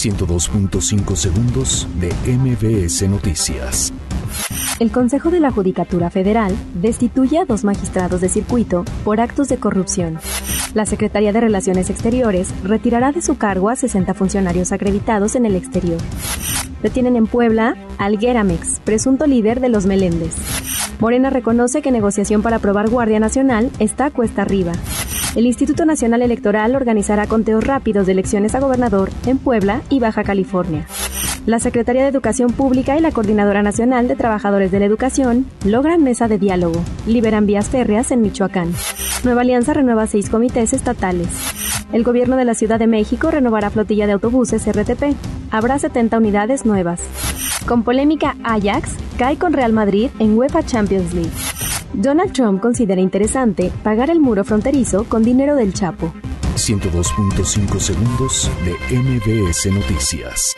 102.5 segundos de MBS Noticias. El Consejo de la Judicatura Federal destituye a dos magistrados de circuito por actos de corrupción. La Secretaría de Relaciones Exteriores retirará de su cargo a 60 funcionarios acreditados en el exterior. Detienen en Puebla al Geramex, presunto líder de los Meléndez. Morena reconoce que negociación para aprobar Guardia Nacional está cuesta arriba. El Instituto Nacional Electoral organizará conteos rápidos de elecciones a gobernador en Puebla y Baja California. La Secretaría de Educación Pública y la Coordinadora Nacional de Trabajadores de la Educación logran mesa de diálogo. Liberan vías férreas en Michoacán. Nueva Alianza renueva seis comités estatales. El gobierno de la Ciudad de México renovará flotilla de autobuses RTP. Habrá 70 unidades nuevas. Con polémica, Ajax cae con Real Madrid en UEFA Champions League. Donald Trump considera interesante pagar el muro fronterizo con dinero del Chapo. 102.5 segundos de MBS Noticias.